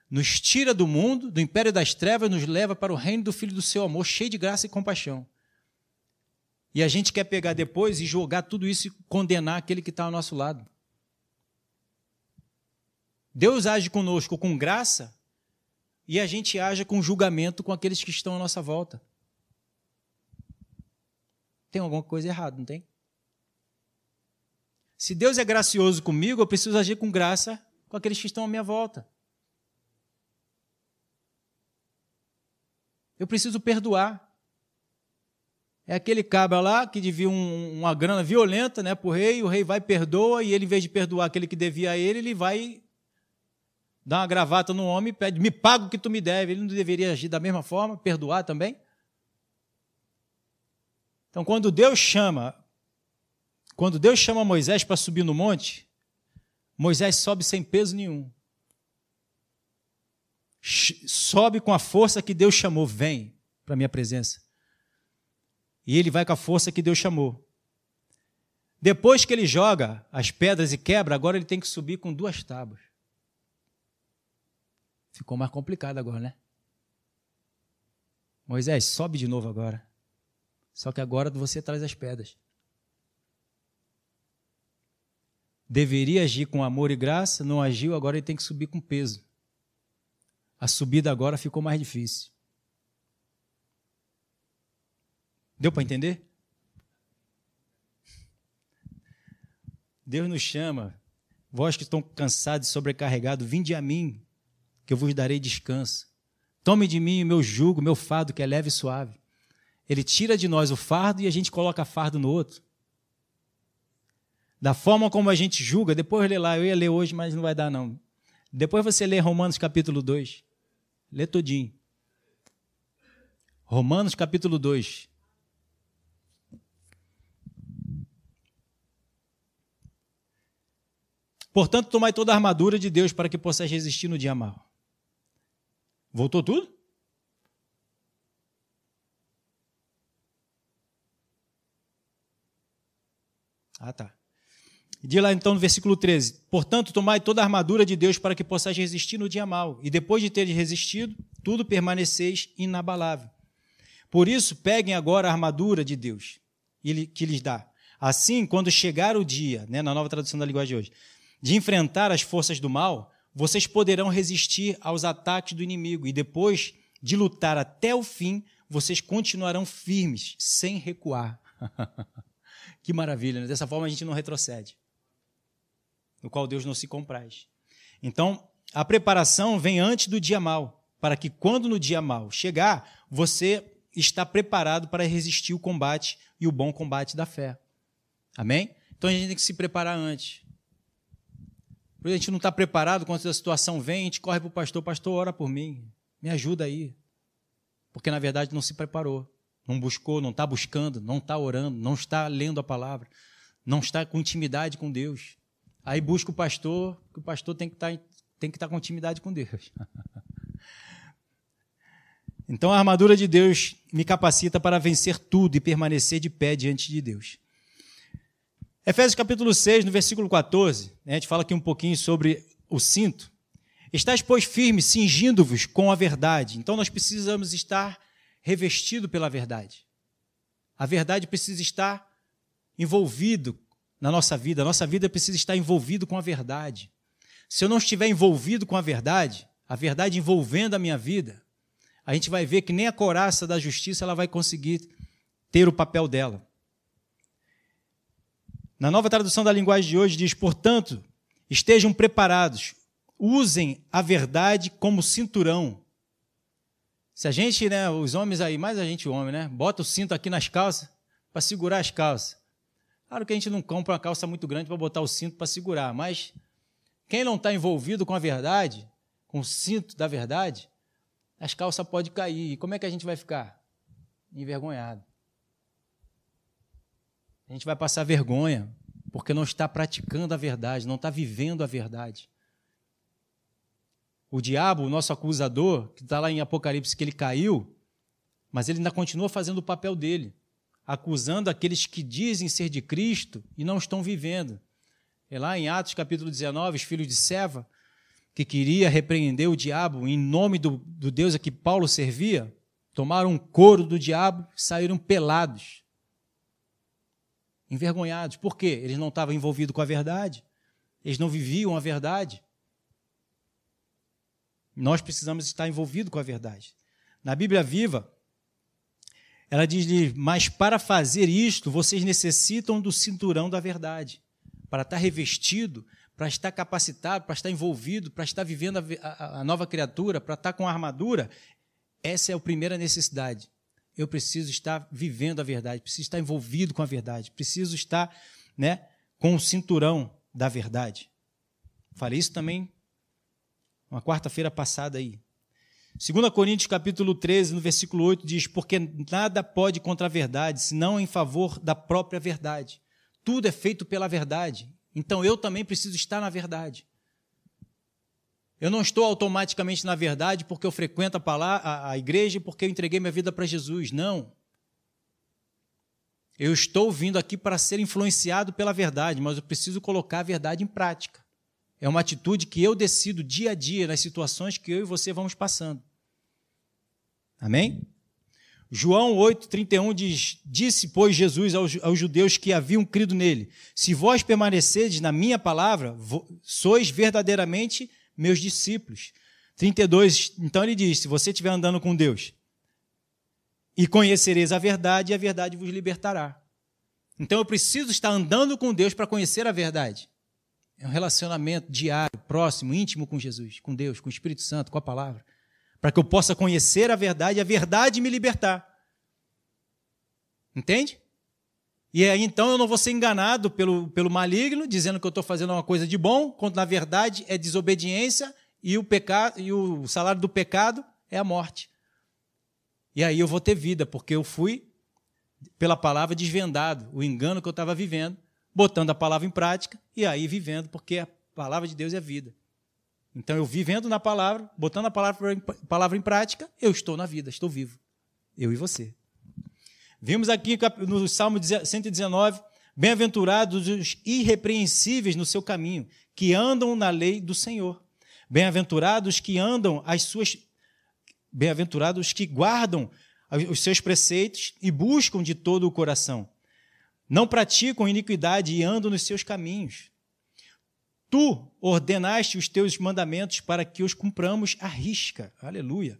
nos tira do mundo, do império das trevas, nos leva para o reino do Filho do seu amor, cheio de graça e compaixão. E a gente quer pegar depois e jogar tudo isso e condenar aquele que está ao nosso lado. Deus age conosco com graça e a gente age com julgamento com aqueles que estão à nossa volta. Tem alguma coisa errada, não tem? Se Deus é gracioso comigo, eu preciso agir com graça com aqueles que estão à minha volta. Eu preciso perdoar. É aquele cabra lá que devia um, uma grana violenta né, para o rei, o rei vai perdoa, e ele, em vez de perdoar aquele que devia a ele, ele vai dar uma gravata no homem e pede: me paga o que tu me deve. Ele não deveria agir da mesma forma, perdoar também? Então, quando Deus chama, quando Deus chama Moisés para subir no monte, Moisés sobe sem peso nenhum. sobe com a força que Deus chamou, vem para a minha presença. E ele vai com a força que Deus chamou. Depois que ele joga as pedras e quebra, agora ele tem que subir com duas tábuas. Ficou mais complicado agora, né? Moisés, sobe de novo agora. Só que agora você traz as pedras. Deveria agir com amor e graça, não agiu, agora ele tem que subir com peso. A subida agora ficou mais difícil. Deu para entender? Deus nos chama, vós que estão cansados e sobrecarregados, vinde a mim, que eu vos darei descanso. Tome de mim o meu jugo, meu fardo, que é leve e suave. Ele tira de nós o fardo e a gente coloca fardo no outro. Da forma como a gente julga, depois lê lá, eu ia ler hoje, mas não vai dar não. Depois você lê Romanos capítulo 2. Lê todinho. Romanos capítulo 2. Portanto, tomai toda a armadura de Deus para que possais resistir no dia mau. Voltou tudo? Ah, tá. Diz lá então no versículo 13: Portanto, tomai toda a armadura de Deus para que possais resistir no dia mau, e depois de teres resistido, tudo permaneceis inabalável. Por isso, peguem agora a armadura de Deus que lhes dá. Assim, quando chegar o dia, né, na nova tradução da linguagem de hoje, de enfrentar as forças do mal, vocês poderão resistir aos ataques do inimigo e depois de lutar até o fim, vocês continuarão firmes, sem recuar. [laughs] que maravilha, né? dessa forma a gente não retrocede, no qual Deus não se compraz. Então, a preparação vem antes do dia mal, para que quando no dia mal chegar, você está preparado para resistir o combate e o bom combate da fé. Amém? Então a gente tem que se preparar antes a gente não está preparado quando a situação vem, a gente corre para o pastor, pastor, ora por mim, me ajuda aí. Porque na verdade não se preparou, não buscou, não está buscando, não está orando, não está lendo a palavra, não está com intimidade com Deus. Aí busca o pastor, que o pastor tem que estar, tá, tem que estar tá com intimidade com Deus. [laughs] Então a armadura de Deus me capacita para vencer tudo e permanecer de pé diante de Deus. Efésios capítulo 6, no versículo 14, né, a gente fala aqui um pouquinho sobre o cinto. Estais, pois, firmes, cingindo-vos com a verdade. Então nós precisamos estar revestido pela verdade. A verdade precisa estar envolvido na nossa vida. A nossa vida precisa estar envolvido com a verdade. Se eu não estiver envolvido com a verdade, a verdade envolvendo a minha vida, a gente vai ver que nem a coraça da justiça ela vai conseguir ter o papel dela. Na nova tradução da linguagem de hoje diz: portanto, estejam preparados, usem a verdade como cinturão. Se a gente, né, os homens aí, mais a gente homem, né, bota o cinto aqui nas calças para segurar as calças. Claro que a gente não compra uma calça muito grande para botar o cinto para segurar, mas quem não está envolvido com a verdade, com o cinto da verdade, as calças podem cair. E como é que a gente vai ficar? Envergonhado. A gente vai passar vergonha, porque não está praticando a verdade, não está vivendo a verdade. O diabo, o nosso acusador, que está lá em Apocalipse, que ele caiu, mas ele ainda continua fazendo o papel dele, acusando aqueles que dizem ser de Cristo e não estão vivendo. É lá em Atos capítulo 19, os filhos de Seva, que queria repreender o diabo em nome do, do Deus a que Paulo servia, tomaram um couro do diabo e saíram pelados envergonhados. Por quê? Eles não estavam envolvidos com a verdade. Eles não viviam a verdade. Nós precisamos estar envolvidos com a verdade. Na Bíblia Viva, ela diz: Mas para fazer isto, vocês necessitam do cinturão da verdade. Para estar revestido, para estar capacitado, para estar envolvido, para estar vivendo a, a, a nova criatura, para estar com a armadura, essa é a primeira necessidade eu preciso estar vivendo a verdade, preciso estar envolvido com a verdade, preciso estar né, com o cinturão da verdade. Falei isso também uma quarta-feira passada aí. 2 Coríntios capítulo 13, no versículo 8, diz: Porque nada pode contra a verdade, senão em favor da própria verdade. Tudo é feito pela verdade. Então eu também preciso estar na verdade. Eu não estou automaticamente na verdade porque eu frequento a, palavra, a, a igreja e porque eu entreguei minha vida para Jesus. Não. Eu estou vindo aqui para ser influenciado pela verdade, mas eu preciso colocar a verdade em prática. É uma atitude que eu decido dia a dia nas situações que eu e você vamos passando. Amém? João 8,31 diz: Disse, pois, Jesus aos, aos, judeus que haviam crido nele: Se vós permanecerdes na minha palavra, sois verdadeiramente meus discípulos. 32, então ele diz: Se você estiver andando com Deus, e conhecereis a verdade, e a verdade vos libertará. Então eu preciso estar andando com Deus para conhecer a verdade. É um relacionamento diário, próximo, íntimo com Jesus, com Deus, com o Espírito Santo, com a palavra para que eu possa conhecer a verdade e a verdade me libertar. Entende? E aí então eu não vou ser enganado pelo, pelo maligno, dizendo que eu estou fazendo uma coisa de bom, quando na verdade é desobediência e o, pecado, e o salário do pecado é a morte. E aí eu vou ter vida, porque eu fui, pela palavra, desvendado o engano que eu estava vivendo, botando a palavra em prática e aí vivendo, porque a palavra de Deus é vida. Então, eu vivendo na palavra, botando a palavra, palavra em prática, eu estou na vida, estou vivo. Eu e você. Vimos aqui no Salmo 119: Bem-aventurados os irrepreensíveis no seu caminho, que andam na lei do Senhor. Bem-aventurados que andam as suas. Bem-aventurados que guardam os seus preceitos e buscam de todo o coração. Não praticam iniquidade e andam nos seus caminhos. Tu ordenaste os teus mandamentos para que os cumpramos à risca. Aleluia.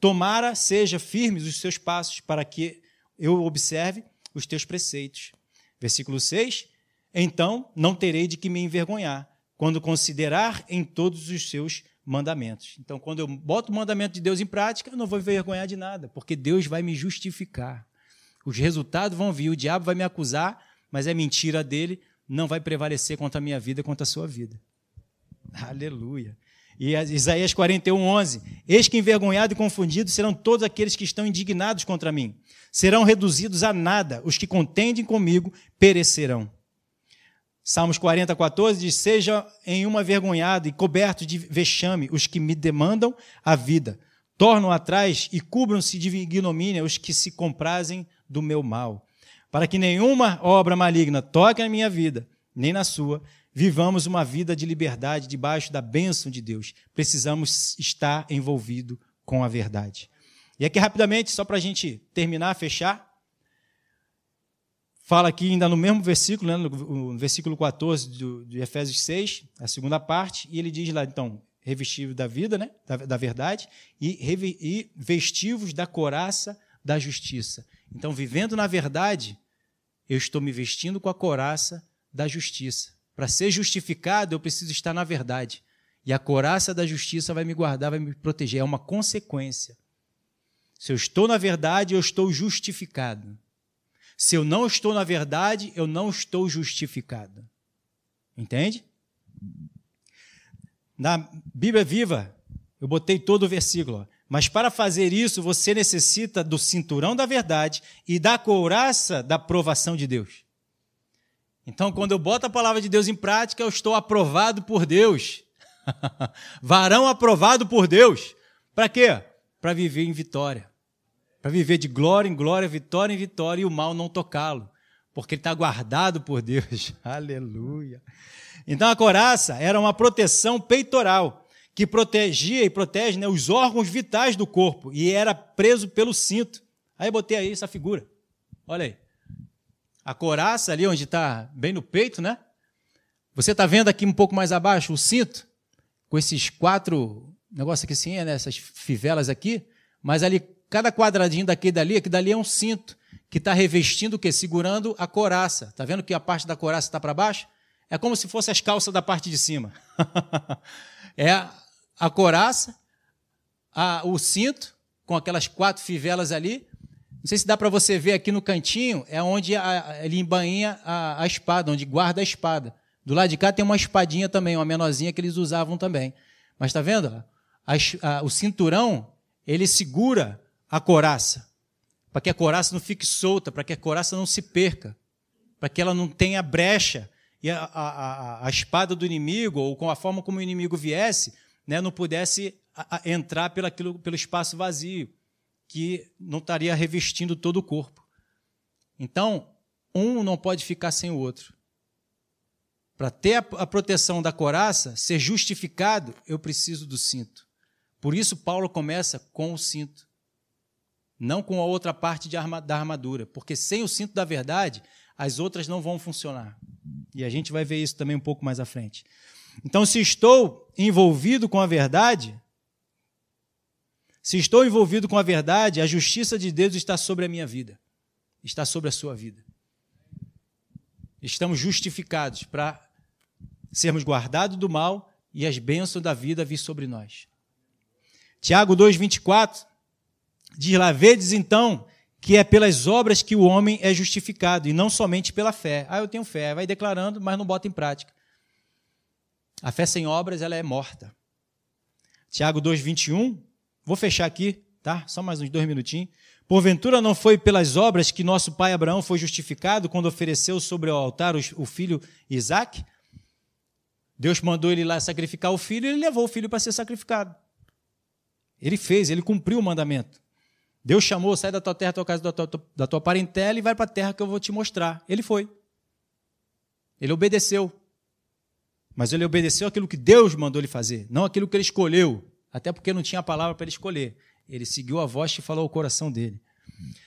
Tomara seja firmes os seus passos para que eu observe os teus preceitos. Versículo 6. Então não terei de que me envergonhar quando considerar em todos os seus mandamentos. Então, quando eu boto o mandamento de Deus em prática, eu não vou envergonhar de nada, porque Deus vai me justificar. Os resultados vão vir, o diabo vai me acusar, mas é mentira dele, não vai prevalecer contra a minha vida, contra a sua vida. Aleluia. E Isaías 41, 11. Eis que envergonhado e confundido serão todos aqueles que estão indignados contra mim. Serão reduzidos a nada. Os que contendem comigo perecerão. Salmos 40, 14 diz: Seja em uma vergonhado e coberto de vexame os que me demandam a vida. Tornam atrás e cubram-se de ignomínia os que se comprazem do meu mal para que nenhuma obra maligna toque na minha vida, nem na sua, vivamos uma vida de liberdade debaixo da bênção de Deus. Precisamos estar envolvido com a verdade. E aqui, rapidamente, só para a gente terminar, fechar, fala aqui ainda no mesmo versículo, né, no versículo 14 do, de Efésios 6, a segunda parte, e ele diz lá, então, revestivos da vida, né, da, da verdade, e, e vestivos da coraça da justiça. Então, vivendo na verdade, eu estou me vestindo com a coraça da justiça. Para ser justificado, eu preciso estar na verdade. E a coraça da justiça vai me guardar, vai me proteger. É uma consequência. Se eu estou na verdade, eu estou justificado. Se eu não estou na verdade, eu não estou justificado. Entende? Na Bíblia Viva, eu botei todo o versículo. Mas para fazer isso, você necessita do cinturão da verdade e da couraça da aprovação de Deus. Então, quando eu boto a palavra de Deus em prática, eu estou aprovado por Deus. [laughs] Varão aprovado por Deus. Para quê? Para viver em vitória. Para viver de glória em glória, vitória em vitória e o mal não tocá-lo. Porque ele está guardado por Deus. [laughs] Aleluia. Então, a couraça era uma proteção peitoral que protegia e protege né, os órgãos vitais do corpo e era preso pelo cinto. Aí botei aí essa figura. Olha aí. A coraça ali onde está bem no peito, né? Você está vendo aqui um pouco mais abaixo o cinto? Com esses quatro negócios aqui assim, né? essas fivelas aqui. Mas ali, cada quadradinho daqui dali, aqui dali é um cinto que está revestindo o quê? Segurando a coraça. Está vendo que a parte da coraça está para baixo? É como se fosse as calças da parte de cima. [laughs] é a coraça, a, o cinto, com aquelas quatro fivelas ali. Não sei se dá para você ver aqui no cantinho, é onde a, ele embainha a, a, espada, onde guarda a espada. Do lado de cá tem uma espadinha também, uma menorzinha que eles usavam também. Mas está vendo? A, o cinturão, ele segura a coraça, para que a coraça não fique solta, para que a coraça não se perca, para que ela não tenha brecha. E a, a, a espada do inimigo, ou com a forma como o inimigo viesse, né, não pudesse entrar pelo, pelo espaço vazio, que não estaria revestindo todo o corpo. Então, um não pode ficar sem o outro. Para ter a, proteção da coraça, ser justificado, eu preciso do cinto. Por isso, Paulo começa com o cinto, não com a outra parte arma, da armadura, porque sem o cinto da verdade, as outras não vão funcionar. E a gente vai ver isso também um pouco mais à frente. Então, se estou envolvido com a verdade, se estou envolvido com a verdade, a justiça de Deus está sobre a minha vida, está sobre a sua vida. Estamos justificados para sermos guardados do mal e as bênçãos da vida vir sobre nós. Tiago 2,24 diz lá: Vedes então que é pelas obras que o homem é justificado e não somente pela fé. Ah, eu tenho fé, vai declarando, mas não bota em prática. A fé sem obras, ela é morta. Tiago 2:21. Vou fechar aqui, tá? Só mais uns dois minutinhos. Porventura não foi pelas obras que nosso pai Abraão foi justificado quando ofereceu sobre o altar o filho Isaac? Deus mandou ele lá sacrificar o filho e ele levou o filho para ser sacrificado. Ele fez, ele cumpriu o mandamento. Deus chamou, sai da tua terra, da tua casa, da tua, da tua parentela e vai para a terra que eu vou te mostrar. Ele foi. Ele obedeceu. Mas ele obedeceu aquilo que Deus mandou ele fazer, não aquilo que ele escolheu. Até porque não tinha a palavra para ele escolher. Ele seguiu a voz e falou ao coração dele.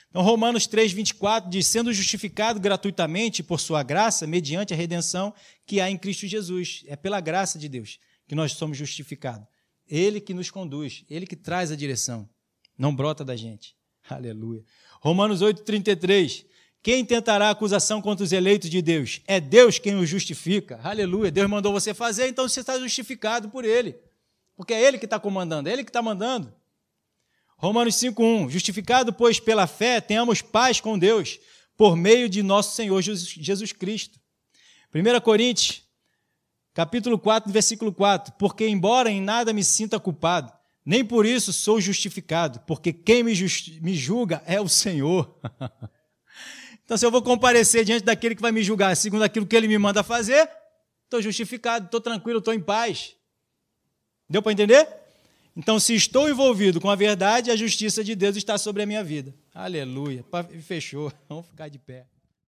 Então, Romanos 3, 24 diz: sendo justificado gratuitamente por sua graça, mediante a redenção que há em Cristo Jesus. É pela graça de Deus que nós somos justificados. Ele que nos conduz, ele que traz a direção não brota da gente. [laughs] Aleluia. Romanos 8,33. Quem tentará acusação contra os eleitos de Deus? É Deus quem os justifica. Aleluia. Deus mandou você fazer, então você está justificado por Ele. Porque é Ele que está comandando, é Ele que está mandando. Romanos 5,1. Justificado, pois, pela fé, tenhamos paz com Deus, por meio de nosso Senhor Jesus Cristo. 1 Coríntios, capítulo 4, versículo 4. Porque, embora em nada me sinta culpado, nem por isso sou justificado, porque quem me, me julga é o Senhor. [laughs] então, se eu vou comparecer diante daquele que vai me julgar segundo aquilo que ele me manda fazer, estou justificado, estou tranquilo, estou em paz. Deu para entender? Então, se estou envolvido com a verdade, a justiça de Deus está sobre a minha vida. Aleluia. Fechou. [laughs] Vamos ficar de pé.